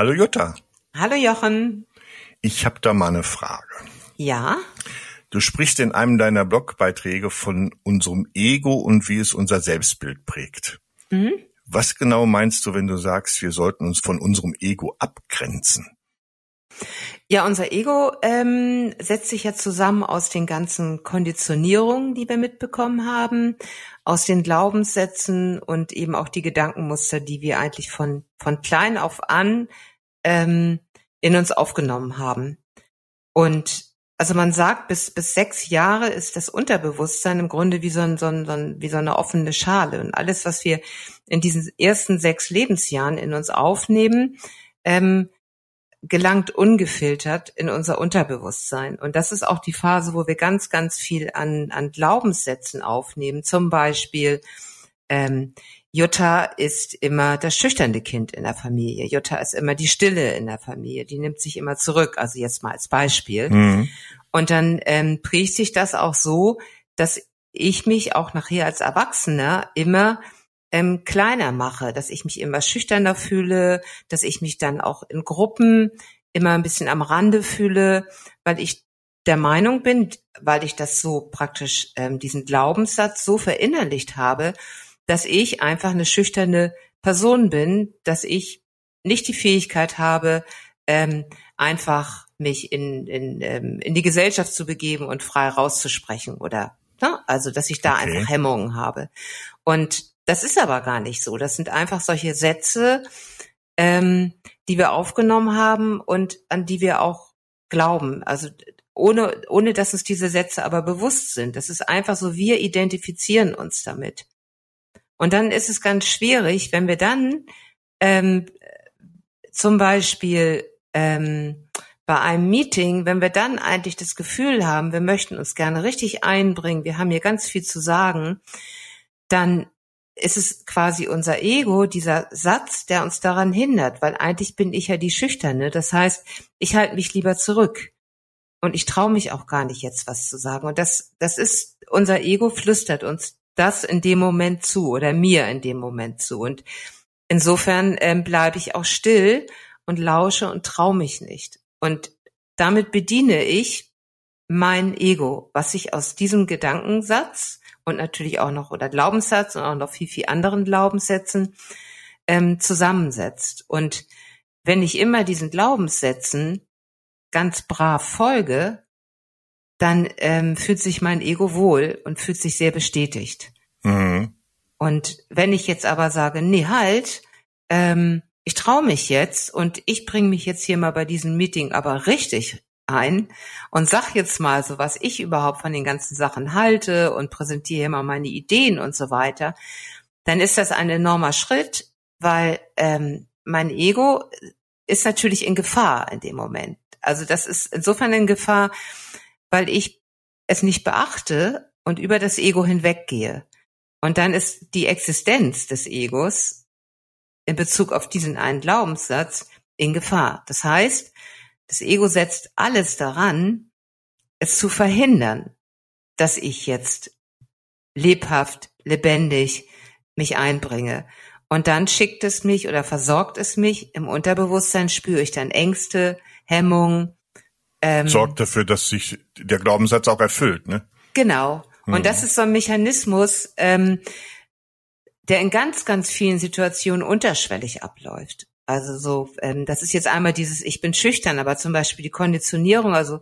Hallo Jutta. Hallo Jochen. Ich habe da mal eine Frage. Ja. Du sprichst in einem deiner Blogbeiträge von unserem Ego und wie es unser Selbstbild prägt. Mhm. Was genau meinst du, wenn du sagst, wir sollten uns von unserem Ego abgrenzen? Ja, unser Ego ähm, setzt sich ja zusammen aus den ganzen Konditionierungen, die wir mitbekommen haben, aus den Glaubenssätzen und eben auch die Gedankenmuster, die wir eigentlich von von klein auf an ähm, in uns aufgenommen haben. Und also man sagt, bis, bis sechs Jahre ist das Unterbewusstsein im Grunde wie so, ein, so, ein, wie so eine offene Schale. Und alles, was wir in diesen ersten sechs Lebensjahren in uns aufnehmen, ähm, gelangt ungefiltert in unser Unterbewusstsein. Und das ist auch die Phase, wo wir ganz, ganz viel an, an Glaubenssätzen aufnehmen. Zum Beispiel, ähm, Jutta ist immer das schüchterne Kind in der Familie. Jutta ist immer die Stille in der Familie. Die nimmt sich immer zurück. Also jetzt mal als Beispiel. Mhm. Und dann ähm, prägt sich das auch so, dass ich mich auch nachher als Erwachsener immer ähm, kleiner mache, dass ich mich immer schüchterner fühle, dass ich mich dann auch in Gruppen immer ein bisschen am Rande fühle, weil ich der Meinung bin, weil ich das so praktisch ähm, diesen Glaubenssatz so verinnerlicht habe, dass ich einfach eine schüchterne Person bin, dass ich nicht die Fähigkeit habe, ähm, einfach mich in, in, ähm, in die Gesellschaft zu begeben und frei rauszusprechen oder ne? also dass ich da okay. einfach Hemmungen habe. Und das ist aber gar nicht so. Das sind einfach solche Sätze, ähm, die wir aufgenommen haben und an die wir auch glauben. Also ohne, ohne dass uns diese Sätze aber bewusst sind. Das ist einfach so, wir identifizieren uns damit. Und dann ist es ganz schwierig, wenn wir dann ähm, zum Beispiel ähm, bei einem Meeting, wenn wir dann eigentlich das Gefühl haben, wir möchten uns gerne richtig einbringen, wir haben hier ganz viel zu sagen, dann ist es quasi unser Ego, dieser Satz, der uns daran hindert, weil eigentlich bin ich ja die Schüchterne. Das heißt, ich halte mich lieber zurück. Und ich traue mich auch gar nicht jetzt was zu sagen. Und das, das ist, unser Ego flüstert uns das in dem Moment zu oder mir in dem Moment zu. Und insofern ähm, bleibe ich auch still und lausche und traue mich nicht. Und damit bediene ich mein Ego, was sich aus diesem Gedankensatz und natürlich auch noch oder Glaubenssatz und auch noch viel, viel anderen Glaubenssätzen ähm, zusammensetzt. Und wenn ich immer diesen Glaubenssätzen ganz brav folge, dann ähm, fühlt sich mein Ego wohl und fühlt sich sehr bestätigt. Mhm. Und wenn ich jetzt aber sage, nee, halt, ähm, ich traue mich jetzt und ich bringe mich jetzt hier mal bei diesem Meeting aber richtig ein und sag jetzt mal so, was ich überhaupt von den ganzen Sachen halte und präsentiere immer meine Ideen und so weiter, dann ist das ein enormer Schritt, weil ähm, mein Ego ist natürlich in Gefahr in dem Moment. Also das ist insofern in Gefahr, weil ich es nicht beachte und über das Ego hinweggehe. Und dann ist die Existenz des Egos in Bezug auf diesen einen Glaubenssatz in Gefahr. Das heißt, das Ego setzt alles daran, es zu verhindern, dass ich jetzt lebhaft, lebendig mich einbringe. Und dann schickt es mich oder versorgt es mich. Im Unterbewusstsein spüre ich dann Ängste, Hemmungen, ähm, sorgt dafür, dass sich der Glaubenssatz auch erfüllt, ne? Genau. Und hm. das ist so ein Mechanismus, ähm, der in ganz, ganz vielen Situationen unterschwellig abläuft. Also so, ähm, das ist jetzt einmal dieses, ich bin schüchtern, aber zum Beispiel die Konditionierung, also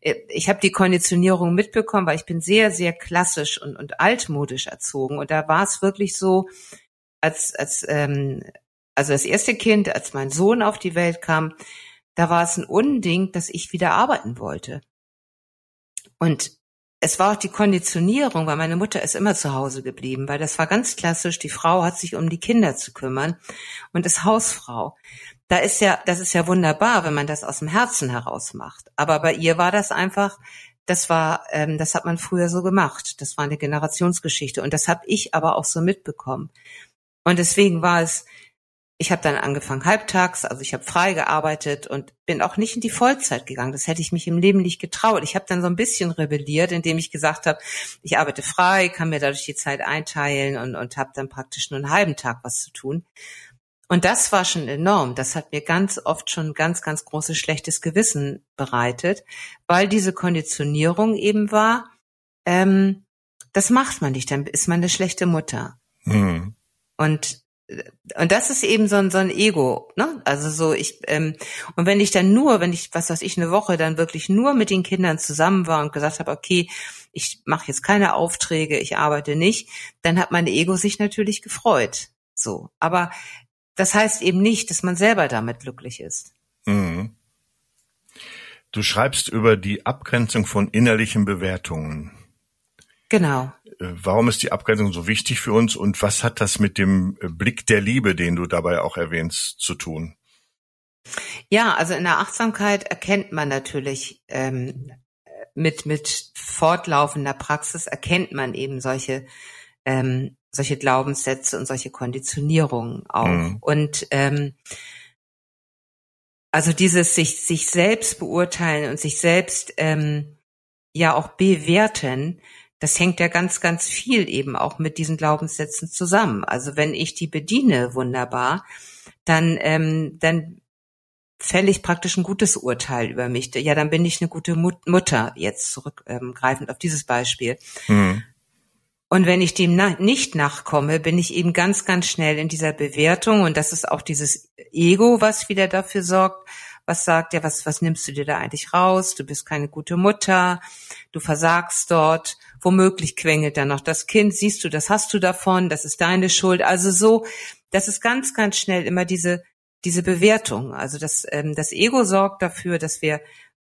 äh, ich habe die Konditionierung mitbekommen, weil ich bin sehr, sehr klassisch und, und altmodisch erzogen. Und da war es wirklich so, als, als ähm, also das erste Kind, als mein Sohn auf die Welt kam, da war es ein Unding, dass ich wieder arbeiten wollte. Und es war auch die Konditionierung, weil meine Mutter ist immer zu Hause geblieben, weil das war ganz klassisch. Die Frau hat sich um die Kinder zu kümmern und ist Hausfrau. Da ist ja, das ist ja wunderbar, wenn man das aus dem Herzen heraus macht. Aber bei ihr war das einfach, das war, ähm, das hat man früher so gemacht. Das war eine Generationsgeschichte und das habe ich aber auch so mitbekommen. Und deswegen war es ich habe dann angefangen halbtags, also ich habe frei gearbeitet und bin auch nicht in die Vollzeit gegangen. Das hätte ich mich im Leben nicht getraut. Ich habe dann so ein bisschen rebelliert, indem ich gesagt habe, ich arbeite frei, kann mir dadurch die Zeit einteilen und, und habe dann praktisch nur einen halben Tag was zu tun. Und das war schon enorm. Das hat mir ganz oft schon ganz, ganz großes schlechtes Gewissen bereitet, weil diese Konditionierung eben war, ähm, das macht man nicht, dann ist man eine schlechte Mutter. Mhm. Und und das ist eben so ein, so ein Ego, ne? Also so ich ähm, und wenn ich dann nur, wenn ich was weiß ich eine Woche dann wirklich nur mit den Kindern zusammen war und gesagt habe, okay, ich mache jetzt keine Aufträge, ich arbeite nicht, dann hat mein Ego sich natürlich gefreut. So, aber das heißt eben nicht, dass man selber damit glücklich ist. Mhm. Du schreibst über die Abgrenzung von innerlichen Bewertungen. Genau. Äh, warum ist die Abgrenzung so wichtig für uns und was hat das mit dem äh, Blick der Liebe, den du dabei auch erwähnst, zu tun? Ja, also in der Achtsamkeit erkennt man natürlich ähm, mit mit fortlaufender Praxis erkennt man eben solche ähm, solche Glaubenssätze und solche Konditionierungen auch. Mhm. Und ähm, also dieses sich sich selbst beurteilen und sich selbst ähm, ja auch bewerten, das hängt ja ganz, ganz viel eben auch mit diesen Glaubenssätzen zusammen. Also wenn ich die bediene, wunderbar, dann, ähm, dann fälle ich praktisch ein gutes Urteil über mich. Ja, dann bin ich eine gute Mut Mutter, jetzt zurückgreifend ähm, auf dieses Beispiel. Mhm. Und wenn ich dem na nicht nachkomme, bin ich eben ganz, ganz schnell in dieser Bewertung. Und das ist auch dieses Ego, was wieder dafür sorgt, was sagt, ja, was, was nimmst du dir da eigentlich raus? Du bist keine gute Mutter, du versagst dort womöglich quengelt dann noch das Kind, siehst du, das hast du davon, das ist deine Schuld. Also so, das ist ganz, ganz schnell immer diese, diese Bewertung. Also das, ähm, das Ego sorgt dafür, dass wir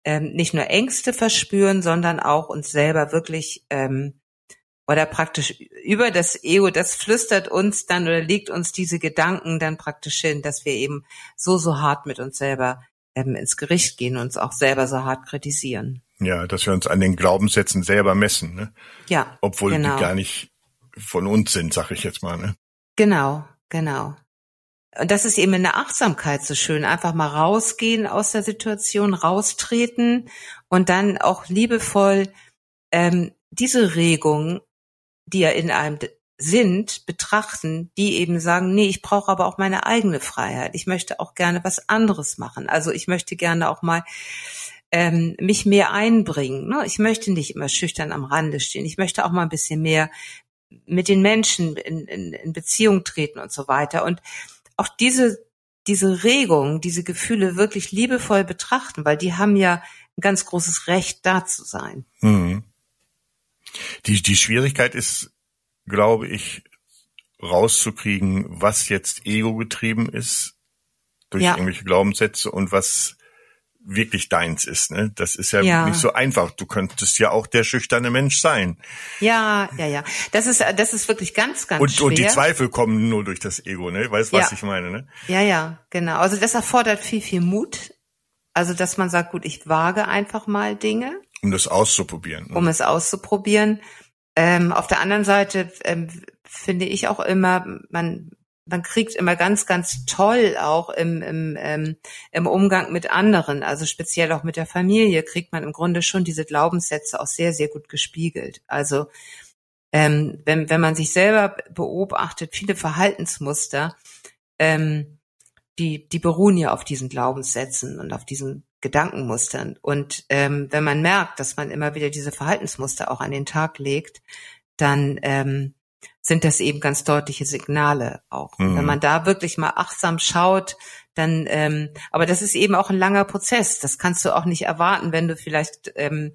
ähm, nicht nur Ängste verspüren, sondern auch uns selber wirklich ähm, oder praktisch über das Ego, das flüstert uns dann oder legt uns diese Gedanken dann praktisch hin, dass wir eben so, so hart mit uns selber ähm, ins Gericht gehen und uns auch selber so hart kritisieren. Ja, dass wir uns an den Glaubenssätzen selber messen, ne? Ja. Obwohl genau. die gar nicht von uns sind, sag ich jetzt mal, ne? Genau, genau. Und das ist eben in der Achtsamkeit so schön. Einfach mal rausgehen aus der Situation, raustreten und dann auch liebevoll ähm, diese Regung, die ja in einem sind, betrachten, die eben sagen, nee, ich brauche aber auch meine eigene Freiheit. Ich möchte auch gerne was anderes machen. Also ich möchte gerne auch mal ähm, mich mehr einbringen. Ne? Ich möchte nicht immer schüchtern am Rande stehen. Ich möchte auch mal ein bisschen mehr mit den Menschen in, in, in Beziehung treten und so weiter. Und auch diese, diese Regung, diese Gefühle wirklich liebevoll betrachten, weil die haben ja ein ganz großes Recht, da zu sein. Mhm. Die, die Schwierigkeit ist, glaube ich, rauszukriegen, was jetzt ego getrieben ist durch ja. irgendwelche Glaubenssätze und was wirklich deins ist. Ne? Das ist ja, ja, nicht so einfach. Du könntest ja auch der schüchterne Mensch sein. Ja, ja, ja. Das ist, das ist wirklich ganz, ganz und, schwer. Und die Zweifel kommen nur durch das Ego. Ne? Weißt was ja. ich meine? Ne? Ja, ja, genau. Also das erfordert viel, viel Mut. Also dass man sagt, gut, ich wage einfach mal Dinge. Um das auszuprobieren. Ne? Um es auszuprobieren. Ähm, auf der anderen Seite ähm, finde ich auch immer, man man kriegt immer ganz, ganz toll auch im, im, ähm, im Umgang mit anderen, also speziell auch mit der Familie, kriegt man im Grunde schon diese Glaubenssätze auch sehr, sehr gut gespiegelt. Also ähm, wenn, wenn man sich selber beobachtet, viele Verhaltensmuster, ähm, die, die beruhen ja auf diesen Glaubenssätzen und auf diesen Gedankenmustern. Und ähm, wenn man merkt, dass man immer wieder diese Verhaltensmuster auch an den Tag legt, dann ähm, sind das eben ganz deutliche Signale auch. Mhm. Wenn man da wirklich mal achtsam schaut, dann, ähm, aber das ist eben auch ein langer Prozess. Das kannst du auch nicht erwarten, wenn du vielleicht, ähm,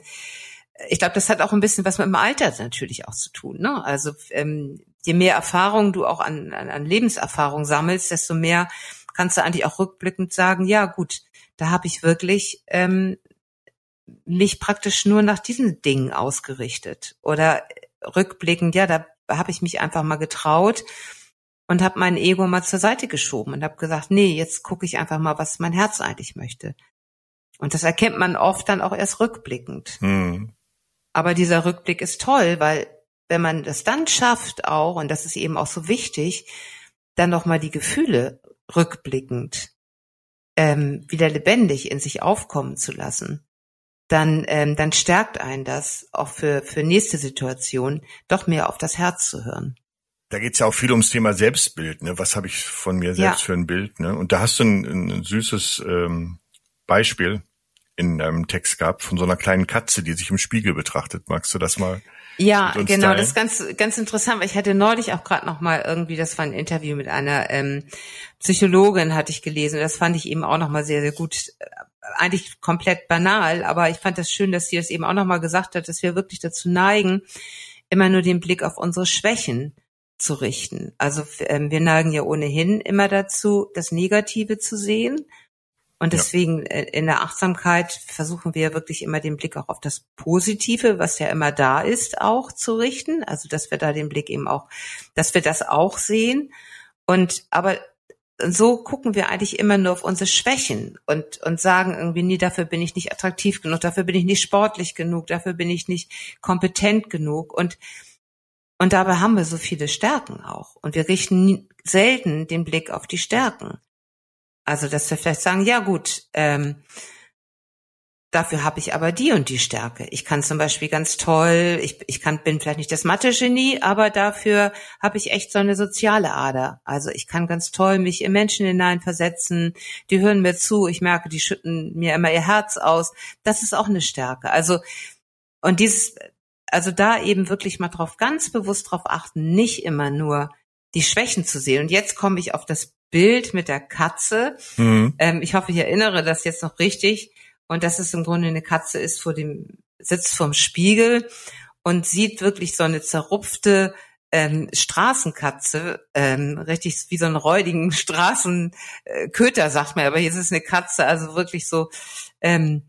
ich glaube, das hat auch ein bisschen was mit dem Alter natürlich auch zu tun. Ne? Also ähm, je mehr Erfahrung du auch an, an, an Lebenserfahrung sammelst, desto mehr kannst du eigentlich auch rückblickend sagen, ja gut, da habe ich wirklich ähm, mich praktisch nur nach diesen Dingen ausgerichtet. Oder rückblickend, ja, da habe ich mich einfach mal getraut und habe mein Ego mal zur Seite geschoben und habe gesagt, nee, jetzt gucke ich einfach mal, was mein Herz eigentlich möchte. Und das erkennt man oft dann auch erst rückblickend. Hm. Aber dieser Rückblick ist toll, weil wenn man das dann schafft auch, und das ist eben auch so wichtig, dann nochmal die Gefühle rückblickend ähm, wieder lebendig in sich aufkommen zu lassen dann, ähm, dann stärkt einen das auch für, für nächste Situation, doch mehr auf das Herz zu hören. Da geht's ja auch viel ums Thema Selbstbild. Ne? Was habe ich von mir selbst ja. für ein Bild? Ne? Und da hast du ein, ein süßes ähm, Beispiel in einem Text gehabt von so einer kleinen Katze, die sich im Spiegel betrachtet. Magst du das mal? Ja, genau, teilen? das ist ganz ganz interessant, weil ich hatte neulich auch gerade noch mal irgendwie, das war ein Interview mit einer ähm, Psychologin, hatte ich gelesen. Das fand ich eben auch noch mal sehr sehr gut. Eigentlich komplett banal, aber ich fand das schön, dass sie das eben auch noch mal gesagt hat, dass wir wirklich dazu neigen, immer nur den Blick auf unsere Schwächen zu richten. Also ähm, wir neigen ja ohnehin immer dazu, das Negative zu sehen. Und deswegen ja. Äh, in der Achtsamkeit versuchen wir wirklich immer den Blick auch auf das Positive, was ja immer da ist, auch zu richten. Also dass wir da den Blick eben auch, dass wir das auch sehen. Und aber so gucken wir eigentlich immer nur auf unsere Schwächen und, und sagen irgendwie, nee, dafür bin ich nicht attraktiv genug, dafür bin ich nicht sportlich genug, dafür bin ich nicht kompetent genug. Und und dabei haben wir so viele Stärken auch. Und wir richten selten den Blick auf die Stärken. Also, dass wir vielleicht sagen, ja gut, ähm, dafür habe ich aber die und die Stärke. Ich kann zum Beispiel ganz toll, ich, ich kann, bin vielleicht nicht das Mathe-Genie, aber dafür habe ich echt so eine soziale Ader. Also ich kann ganz toll mich in Menschen hineinversetzen, die hören mir zu, ich merke, die schütten mir immer ihr Herz aus. Das ist auch eine Stärke. Also, und dieses, also da eben wirklich mal drauf, ganz bewusst drauf achten, nicht immer nur die Schwächen zu sehen. Und jetzt komme ich auf das Bild mit der Katze. Mhm. Ähm, ich hoffe, ich erinnere das jetzt noch richtig. Und dass es im Grunde eine Katze ist vor dem, sitzt vorm Spiegel und sieht wirklich so eine zerrupfte ähm, Straßenkatze, ähm, richtig wie so einen räudigen Straßenköter, sagt man, aber hier ist es eine Katze, also wirklich so ähm,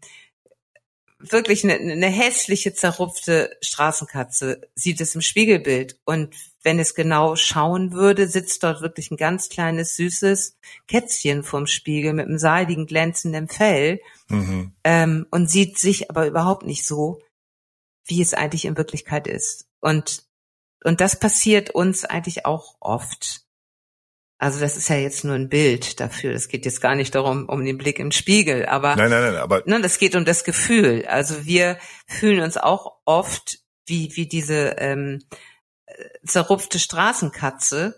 wirklich eine, eine hässliche, zerrupfte Straßenkatze sieht es im Spiegelbild. Und wenn es genau schauen würde, sitzt dort wirklich ein ganz kleines, süßes Kätzchen vorm Spiegel mit einem seidigen, glänzenden Fell mhm. ähm, und sieht sich aber überhaupt nicht so, wie es eigentlich in Wirklichkeit ist. Und, und das passiert uns eigentlich auch oft. Also das ist ja jetzt nur ein Bild dafür. Es geht jetzt gar nicht darum, um den Blick im Spiegel, aber nein, nein, nein, aber ne, das geht um das Gefühl. Also wir fühlen uns auch oft wie wie diese ähm, zerrupfte Straßenkatze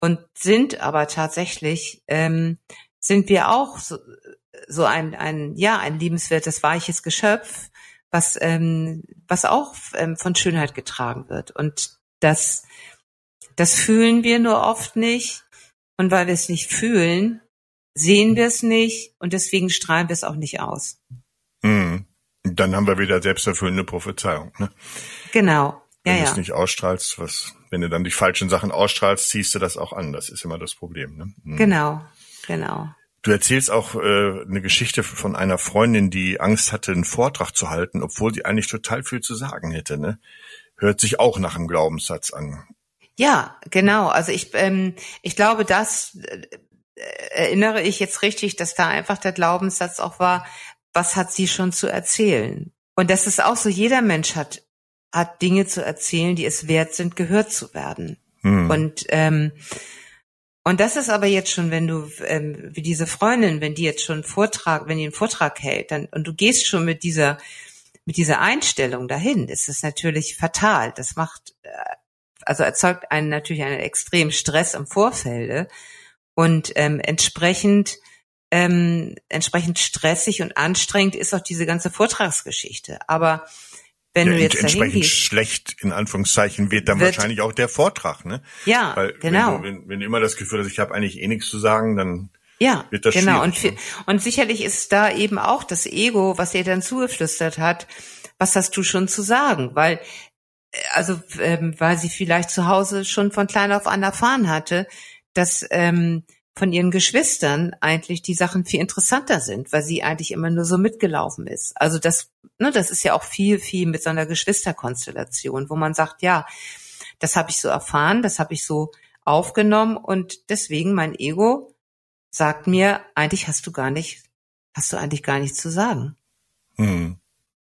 und sind aber tatsächlich ähm, sind wir auch so, so ein ein ja ein liebenswertes weiches Geschöpf, was ähm, was auch ähm, von Schönheit getragen wird und das das fühlen wir nur oft nicht und weil wir es nicht fühlen, sehen wir es nicht und deswegen strahlen wir es auch nicht aus. Mhm. Dann haben wir wieder selbsterfüllende Prophezeiung. Ne? Genau. Wenn ja, du es nicht ausstrahlst, was, wenn du dann die falschen Sachen ausstrahlst, ziehst du das auch an. Das ist immer das Problem. Ne? Mhm. Genau, genau. Du erzählst auch äh, eine Geschichte von einer Freundin, die Angst hatte, einen Vortrag zu halten, obwohl sie eigentlich total viel zu sagen hätte. Ne? Hört sich auch nach einem Glaubenssatz an. Ja, genau. Also ich, ähm, ich glaube, das äh, erinnere ich jetzt richtig, dass da einfach der Glaubenssatz auch war, was hat sie schon zu erzählen? Und das ist auch so, jeder Mensch hat, hat Dinge zu erzählen, die es wert sind, gehört zu werden. Hm. Und, ähm, und das ist aber jetzt schon, wenn du, ähm, wie diese Freundin, wenn die jetzt schon einen Vortrag, wenn die einen Vortrag hält, dann, und du gehst schon mit dieser, mit dieser Einstellung dahin, ist es natürlich fatal. Das macht, äh, also erzeugt einen natürlich einen extremen Stress im Vorfelde und ähm, entsprechend ähm, entsprechend stressig und anstrengend ist auch diese ganze Vortragsgeschichte. Aber wenn ja, du jetzt entsprechend gehst, schlecht in Anführungszeichen wird dann wird, wahrscheinlich auch der Vortrag, ne? Ja, Weil genau. Wenn wenn, wenn immer das Gefühl hast, ich habe eigentlich eh nichts zu sagen, dann ja, wird das genau. Und, ne? und sicherlich ist da eben auch das Ego, was ihr dann zugeflüstert hat, was hast du schon zu sagen? Weil also ähm, weil sie vielleicht zu Hause schon von klein auf an erfahren hatte, dass ähm, von ihren Geschwistern eigentlich die Sachen viel interessanter sind, weil sie eigentlich immer nur so mitgelaufen ist. Also das, ne, das ist ja auch viel, viel mit so einer Geschwisterkonstellation, wo man sagt, ja, das habe ich so erfahren, das habe ich so aufgenommen und deswegen mein Ego sagt mir, eigentlich hast du gar nicht, hast du eigentlich gar nichts zu sagen. Mhm.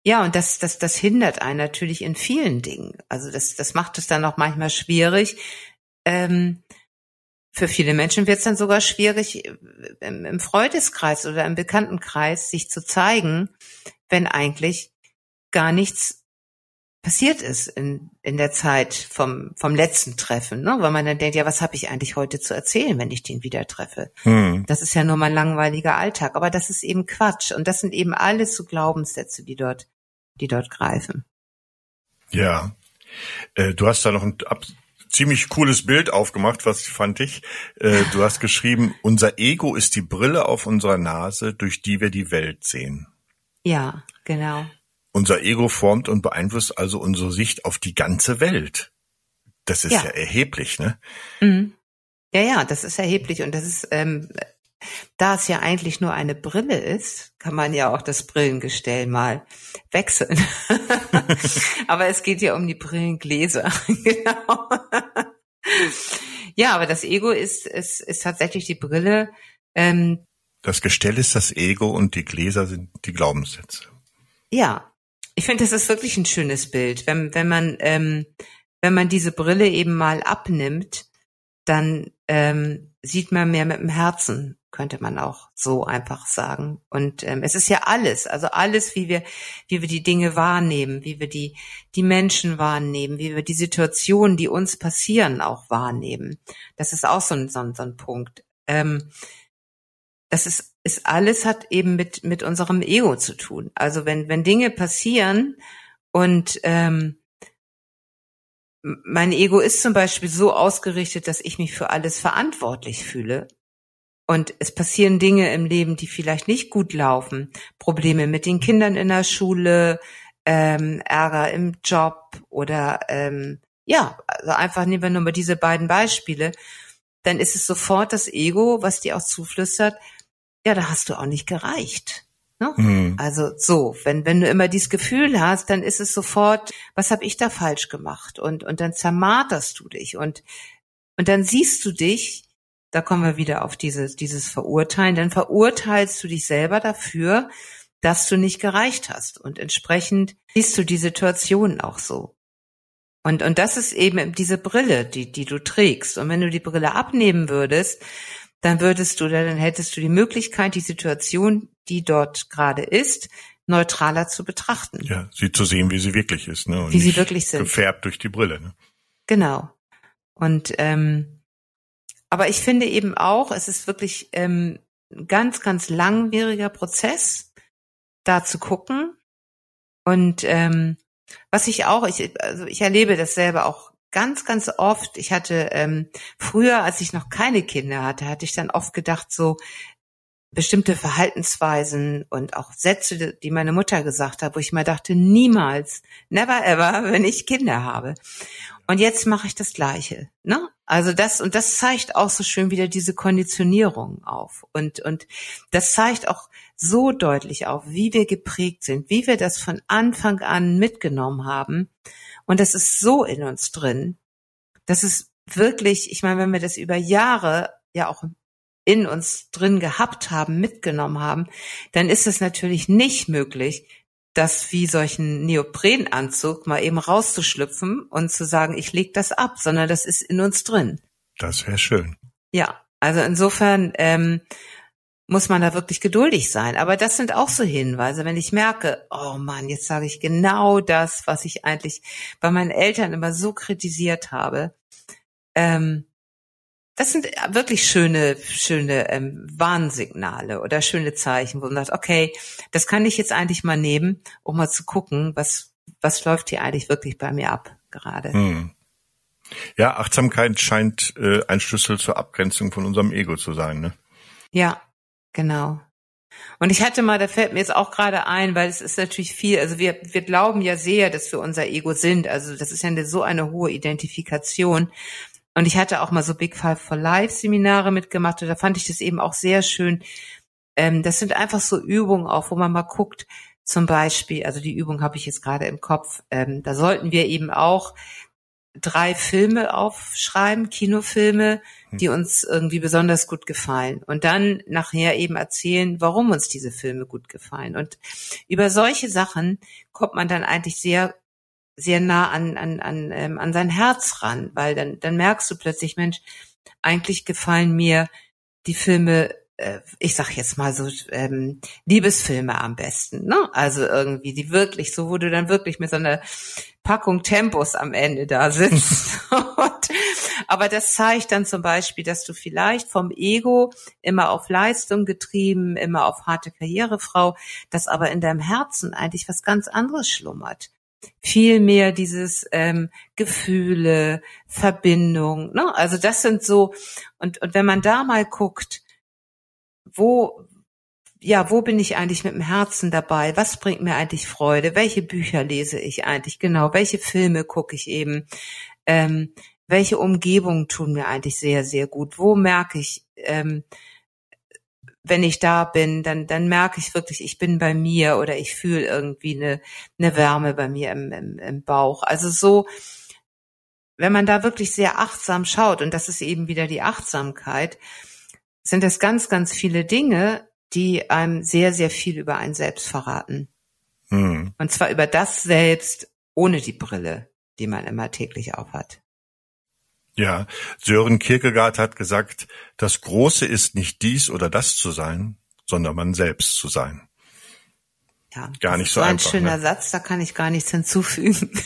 Ja, und das, das, das hindert einen natürlich in vielen Dingen. Also das, das macht es dann auch manchmal schwierig. Ähm, für viele Menschen wird es dann sogar schwierig, im, im Freundeskreis oder im Bekanntenkreis sich zu zeigen, wenn eigentlich gar nichts passiert ist in, in der Zeit vom, vom letzten Treffen, ne? weil man dann denkt, ja, was habe ich eigentlich heute zu erzählen, wenn ich den wieder treffe? Hm. Das ist ja nur mein langweiliger Alltag, aber das ist eben Quatsch und das sind eben alles so Glaubenssätze, die dort, die dort greifen. Ja, äh, du hast da noch ein ziemlich cooles Bild aufgemacht, was fand ich. Äh, du hast geschrieben, unser Ego ist die Brille auf unserer Nase, durch die wir die Welt sehen. Ja, genau. Unser Ego formt und beeinflusst also unsere Sicht auf die ganze Welt. Das ist ja, ja erheblich, ne? Mhm. Ja, ja, das ist erheblich und das ist, ähm, da es ja eigentlich nur eine Brille ist, kann man ja auch das Brillengestell mal wechseln. aber es geht ja um die Brillengläser. genau. ja, aber das Ego ist, ist, ist tatsächlich die Brille. Ähm, das Gestell ist das Ego und die Gläser sind die Glaubenssätze. Ja, ich finde, das ist wirklich ein schönes Bild. Wenn, wenn man, ähm, wenn man diese Brille eben mal abnimmt, dann ähm, sieht man mehr mit dem Herzen, könnte man auch so einfach sagen. Und ähm, es ist ja alles, also alles, wie wir, wie wir die Dinge wahrnehmen, wie wir die, die Menschen wahrnehmen, wie wir die Situationen, die uns passieren, auch wahrnehmen. Das ist auch so ein, so ein, so ein Punkt. Ähm, das ist, ist alles hat eben mit, mit unserem Ego zu tun. Also wenn, wenn Dinge passieren und ähm, mein Ego ist zum Beispiel so ausgerichtet, dass ich mich für alles verantwortlich fühle. Und es passieren Dinge im Leben, die vielleicht nicht gut laufen. Probleme mit den Kindern in der Schule, ähm, Ärger im Job oder ähm, ja, also einfach nehmen wir nur mal diese beiden Beispiele. Dann ist es sofort das Ego, was dir auch zuflüstert, ja, da hast du auch nicht gereicht. Ne? Mhm. Also so, wenn wenn du immer dieses Gefühl hast, dann ist es sofort, was habe ich da falsch gemacht und und dann zermarterst du dich und und dann siehst du dich, da kommen wir wieder auf dieses dieses Verurteilen, dann verurteilst du dich selber dafür, dass du nicht gereicht hast und entsprechend siehst du die Situation auch so. Und und das ist eben diese Brille, die die du trägst und wenn du die Brille abnehmen würdest, dann würdest du, dann hättest du die Möglichkeit, die Situation, die dort gerade ist, neutraler zu betrachten. Ja, sie zu sehen, wie sie wirklich ist, ne? Und wie sie wirklich sind. Gefärbt durch die Brille, ne? Genau. Und ähm, aber ich finde eben auch, es ist wirklich ähm, ein ganz, ganz langwieriger Prozess, da zu gucken. Und ähm, was ich auch, ich, also ich erlebe das selber auch ganz, ganz oft, ich hatte ähm, früher, als ich noch keine Kinder hatte, hatte ich dann oft gedacht, so bestimmte Verhaltensweisen und auch Sätze, die meine Mutter gesagt hat, wo ich mal dachte, niemals, never ever, wenn ich Kinder habe. Und jetzt mache ich das Gleiche. Ne? Also das, und das zeigt auch so schön wieder diese Konditionierung auf. Und, und das zeigt auch so deutlich auf, wie wir geprägt sind, wie wir das von Anfang an mitgenommen haben und das ist so in uns drin. Das ist wirklich, ich meine, wenn wir das über Jahre ja auch in uns drin gehabt haben, mitgenommen haben, dann ist es natürlich nicht möglich, das wie solchen Neoprenanzug mal eben rauszuschlüpfen und zu sagen, ich leg das ab, sondern das ist in uns drin. Das wäre schön. Ja, also insofern ähm, muss man da wirklich geduldig sein. Aber das sind auch so Hinweise, wenn ich merke, oh Mann, jetzt sage ich genau das, was ich eigentlich bei meinen Eltern immer so kritisiert habe. Ähm, das sind wirklich schöne, schöne ähm, Warnsignale oder schöne Zeichen, wo man sagt, okay, das kann ich jetzt eigentlich mal nehmen, um mal zu gucken, was, was läuft hier eigentlich wirklich bei mir ab gerade. Hm. Ja, Achtsamkeit scheint äh, ein Schlüssel zur Abgrenzung von unserem Ego zu sein, ne? Ja, Genau. Und ich hatte mal, da fällt mir jetzt auch gerade ein, weil es ist natürlich viel, also wir, wir glauben ja sehr, dass wir unser Ego sind. Also das ist ja eine, so eine hohe Identifikation. Und ich hatte auch mal so Big Five for Life Seminare mitgemacht und da fand ich das eben auch sehr schön. Ähm, das sind einfach so Übungen auch, wo man mal guckt, zum Beispiel, also die Übung habe ich jetzt gerade im Kopf, ähm, da sollten wir eben auch drei Filme aufschreiben, Kinofilme, die hm. uns irgendwie besonders gut gefallen und dann nachher eben erzählen, warum uns diese Filme gut gefallen. Und über solche Sachen kommt man dann eigentlich sehr sehr nah an an an, ähm, an sein Herz ran, weil dann dann merkst du plötzlich, Mensch, eigentlich gefallen mir die Filme äh, ich sag jetzt mal so ähm, Liebesfilme am besten, ne? Also irgendwie die wirklich so, wo du dann wirklich mit so einer Packung Tempos am Ende da sitzt. Und, aber das zeigt dann zum Beispiel, dass du vielleicht vom Ego immer auf Leistung getrieben, immer auf harte Karrierefrau, dass aber in deinem Herzen eigentlich was ganz anderes schlummert viel mehr dieses ähm, Gefühle, Verbindung. Ne? Also das sind so, und, und wenn man da mal guckt, wo, ja, wo bin ich eigentlich mit dem Herzen dabei? Was bringt mir eigentlich Freude? Welche Bücher lese ich eigentlich? Genau, welche Filme gucke ich eben? Ähm, welche Umgebungen tun mir eigentlich sehr, sehr gut? Wo merke ich, ähm, wenn ich da bin, dann, dann merke ich wirklich, ich bin bei mir oder ich fühle irgendwie eine, eine Wärme bei mir im, im, im Bauch. Also so, wenn man da wirklich sehr achtsam schaut, und das ist eben wieder die Achtsamkeit, sind es ganz, ganz viele Dinge, die einem sehr, sehr viel über ein Selbst verraten. Hm. Und zwar über das Selbst ohne die Brille, die man immer täglich aufhat. Ja, Sören Kierkegaard hat gesagt, das Große ist nicht dies oder das zu sein, sondern man selbst zu sein. Ja, gar nicht so, so ein einfach. Ein schöner ne? Satz, da kann ich gar nichts hinzufügen.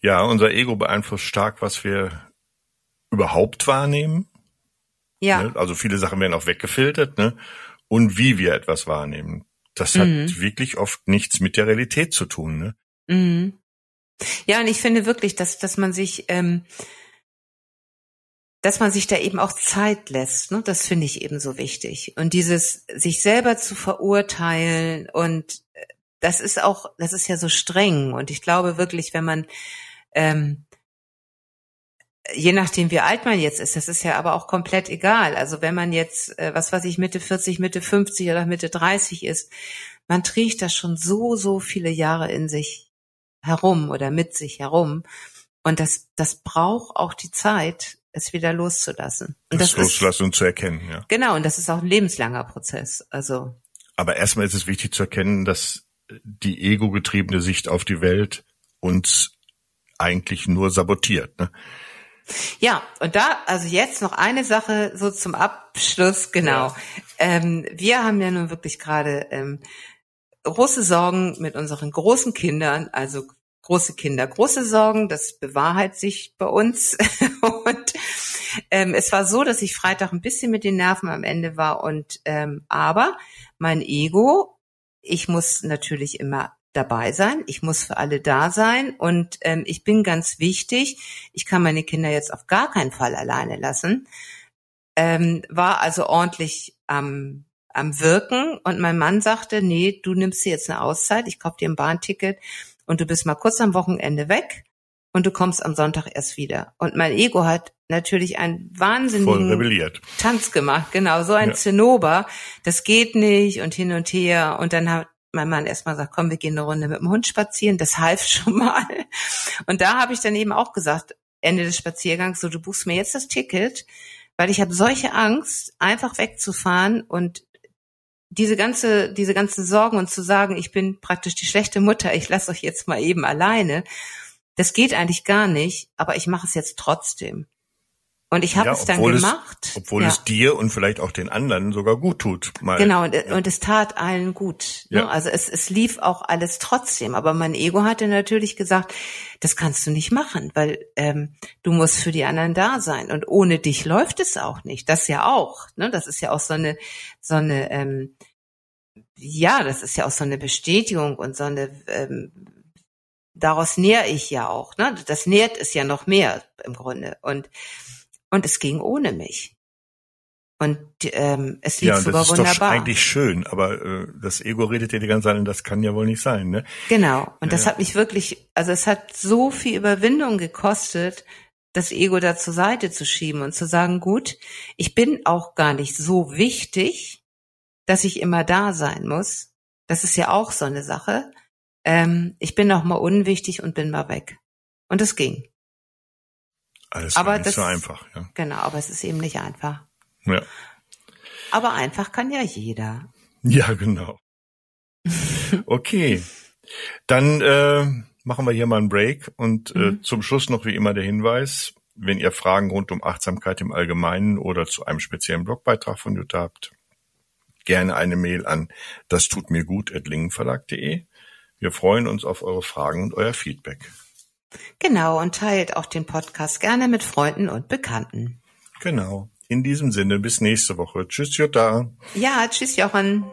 ja, unser Ego beeinflusst stark, was wir überhaupt wahrnehmen. Ja. Ne? Also viele Sachen werden auch weggefiltert, ne? Und wie wir etwas wahrnehmen. Das hat mhm. wirklich oft nichts mit der Realität zu tun, ne? Mhm. Ja, und ich finde wirklich, dass, dass man sich, ähm, dass man sich da eben auch Zeit lässt, ne? das finde ich eben so wichtig. Und dieses sich selber zu verurteilen und äh, das ist auch, das ist ja so streng. Und ich glaube wirklich, wenn man ähm, je nachdem, wie alt man jetzt ist, das ist ja aber auch komplett egal. Also wenn man jetzt, äh, was weiß ich, Mitte 40, Mitte 50 oder Mitte 30 ist, man trägt das schon so, so viele Jahre in sich herum oder mit sich herum. Und das, das braucht auch die Zeit, es wieder loszulassen. Und das, das loszulassen und zu erkennen, ja. Genau, und das ist auch ein lebenslanger Prozess. Also. Aber erstmal ist es wichtig zu erkennen, dass die ego-getriebene Sicht auf die Welt uns eigentlich nur sabotiert. Ne? Ja, und da, also jetzt noch eine Sache so zum Abschluss, genau. Ja. Ähm, wir haben ja nun wirklich gerade ähm, große Sorgen mit unseren großen Kindern, also große Kinder, große Sorgen, das bewahrheit sich bei uns. und ähm, es war so, dass ich Freitag ein bisschen mit den Nerven am Ende war und ähm, aber mein Ego, ich muss natürlich immer dabei sein, ich muss für alle da sein und ähm, ich bin ganz wichtig, ich kann meine Kinder jetzt auf gar keinen Fall alleine lassen, ähm, war also ordentlich am, am Wirken und mein Mann sagte, nee, du nimmst dir jetzt eine Auszeit, ich kauf dir ein Bahnticket und du bist mal kurz am Wochenende weg und du kommst am Sonntag erst wieder. Und mein Ego hat natürlich einen wahnsinnigen Tanz gemacht, genau, so ein ja. Zinnober, das geht nicht und hin und her und dann hat mein Mann erstmal sagt, komm, wir gehen eine Runde mit dem Hund spazieren. Das half schon mal. Und da habe ich dann eben auch gesagt, Ende des Spaziergangs, so du buchst mir jetzt das Ticket, weil ich habe solche Angst, einfach wegzufahren und diese ganze, diese ganzen Sorgen und zu sagen, ich bin praktisch die schlechte Mutter, ich lasse euch jetzt mal eben alleine. Das geht eigentlich gar nicht, aber ich mache es jetzt trotzdem. Und ich habe ja, es dann gemacht. Es, obwohl ja. es dir und vielleicht auch den anderen sogar gut tut. Mal. Genau, und, ja. und es tat allen gut. Ne? Also es, es lief auch alles trotzdem. Aber mein Ego hatte natürlich gesagt, das kannst du nicht machen, weil ähm, du musst für die anderen da sein. Und ohne dich läuft es auch nicht. Das ja auch. Ne? Das ist ja auch so eine, so eine, ähm, ja, das ist ja auch so eine Bestätigung und so eine ähm, daraus näher ich ja auch. Ne? Das nährt es ja noch mehr im Grunde. Und und es ging ohne mich. Und ähm, es lief ja, sogar das ist wunderbar. Doch eigentlich schön, aber äh, das Ego redet dir die ganze Zeit, und das kann ja wohl nicht sein, ne? Genau. Und ja, das hat mich wirklich, also es hat so viel Überwindung gekostet, das Ego da zur Seite zu schieben und zu sagen, gut, ich bin auch gar nicht so wichtig, dass ich immer da sein muss. Das ist ja auch so eine Sache. Ähm, ich bin auch mal unwichtig und bin mal weg. Und es ging. Alles aber nicht das, so einfach, ja. Genau, aber es ist eben nicht einfach. Ja. Aber einfach kann ja jeder. Ja, genau. Okay. Dann äh, machen wir hier mal einen Break und äh, mhm. zum Schluss noch wie immer der Hinweis. Wenn ihr Fragen rund um Achtsamkeit im Allgemeinen oder zu einem speziellen Blogbeitrag von Jutta habt, gerne eine Mail an das tut mir gut lingenverlag.de. Wir freuen uns auf eure Fragen und euer Feedback. Genau, und teilt auch den Podcast gerne mit Freunden und Bekannten. Genau. In diesem Sinne, bis nächste Woche. Tschüss, Jutta. Ja, tschüss, Jochen.